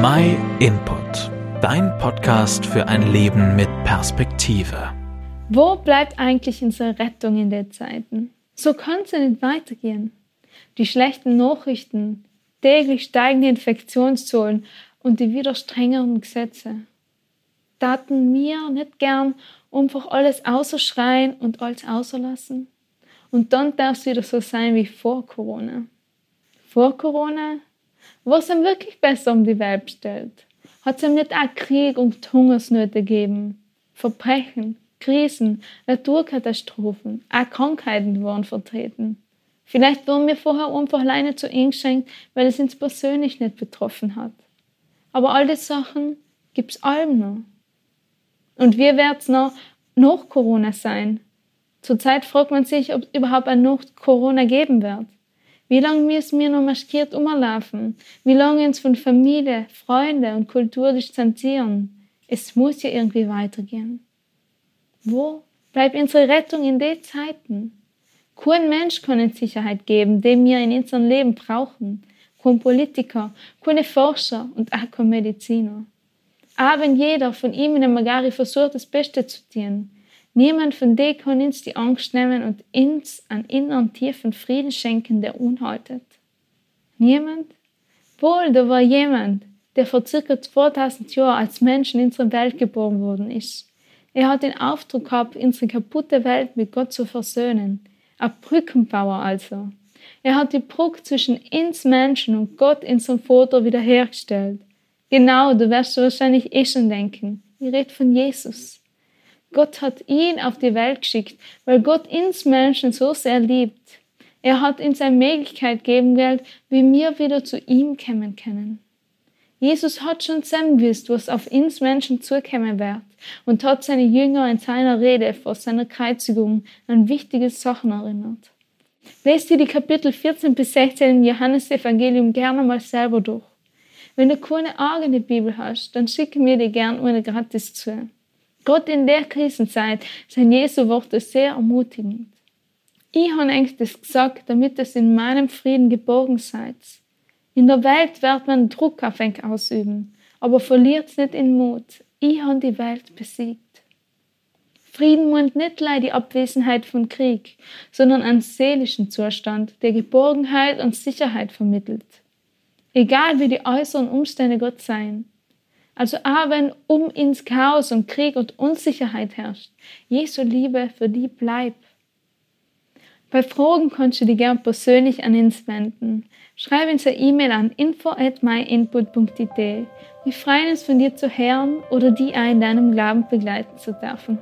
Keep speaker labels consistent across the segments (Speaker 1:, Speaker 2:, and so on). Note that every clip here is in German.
Speaker 1: My Input, dein Podcast für ein Leben mit Perspektive.
Speaker 2: Wo bleibt eigentlich unsere Rettung in den Zeiten? So kann es ja nicht weitergehen. Die schlechten Nachrichten, täglich steigende Infektionszahlen und die wieder strengeren Gesetze. Taten wir nicht gern einfach alles außerschreien und alles außerlassen? Und dann darf es wieder so sein wie vor Corona. Vor Corona was ihm wirklich besser um die Welt stellt. Hat es ihm nicht auch Krieg und Hungersnöte gegeben, Verbrechen, Krisen, Naturkatastrophen, auch Krankheiten wurden vertreten. Vielleicht wurden wir vorher einfach alleine zu ihm geschenkt, weil es uns persönlich nicht betroffen hat. Aber all die Sachen gibt's allem noch. Und wie wird's noch nach Corona sein? Zurzeit fragt man sich, ob es überhaupt ein Nach Corona geben wird. Wie lange müssen wir noch maskiert umlaufen? Wie lange uns von Familie, Freunde und Kultur distanzieren? Es muss ja irgendwie weitergehen. Wo bleibt unsere Rettung in den Zeiten? Kein Mensch kann uns Sicherheit geben, den wir in unserem Leben brauchen. Kein Politiker, keine Forscher und auch kein Mediziner. Auch wenn jeder von ihm in der Magari versucht, das Beste zu tun, Niemand von denen kann uns die Angst nehmen und uns einen inneren tiefen Frieden schenken, der unhaltet. Niemand? Wohl, da war jemand, der vor circa 2000 Jahren als Mensch in unsere Welt geboren worden ist. Er hat den Auftrag gehabt, unsere kaputte Welt mit Gott zu versöhnen. Ein Brückenbauer also. Er hat die Brücke zwischen uns Menschen und Gott in seinem Vater wiederhergestellt. Genau, du wirst wahrscheinlich eh schon denken. Ich rede von Jesus. Gott hat ihn auf die Welt geschickt, weil Gott uns Menschen so sehr liebt. Er hat uns eine Möglichkeit geben wollen, wie wir wieder zu ihm kommen können. Jesus hat schon zusammen gewusst, was auf uns Menschen zukommen wird und hat seine Jünger in seiner Rede vor seiner Kreuzigung an wichtige Sachen erinnert. Lest dir die Kapitel 14 bis 16 im Johannesevangelium gerne mal selber durch. Wenn du keine eigene Bibel hast, dann schicke mir dir gern eine gratis zu. Gott in der Krisenzeit sind Jesu Worte sehr ermutigend. Ich habe eigentlich das gesagt, damit es in meinem Frieden geborgen seid. In der Welt wird man Druck auf euch ausüben, aber verliert nicht in Mut. Ich habe die Welt besiegt. Frieden meint nicht leider die Abwesenheit von Krieg, sondern einen seelischen Zustand, der Geborgenheit und Sicherheit vermittelt. Egal wie die äußeren Umstände Gott seien, also auch wenn um ins Chaos und Krieg und Unsicherheit herrscht, Jesu Liebe für die bleibt. Bei Fragen kannst du dich gern persönlich an uns wenden. Schreib uns eine E-Mail an info at myinput.it. Wir freuen uns von dir zu hören oder die auch in deinem Glauben begleiten zu dürfen.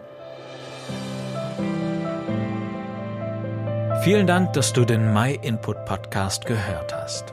Speaker 1: Vielen Dank, dass du den My Input Podcast gehört hast.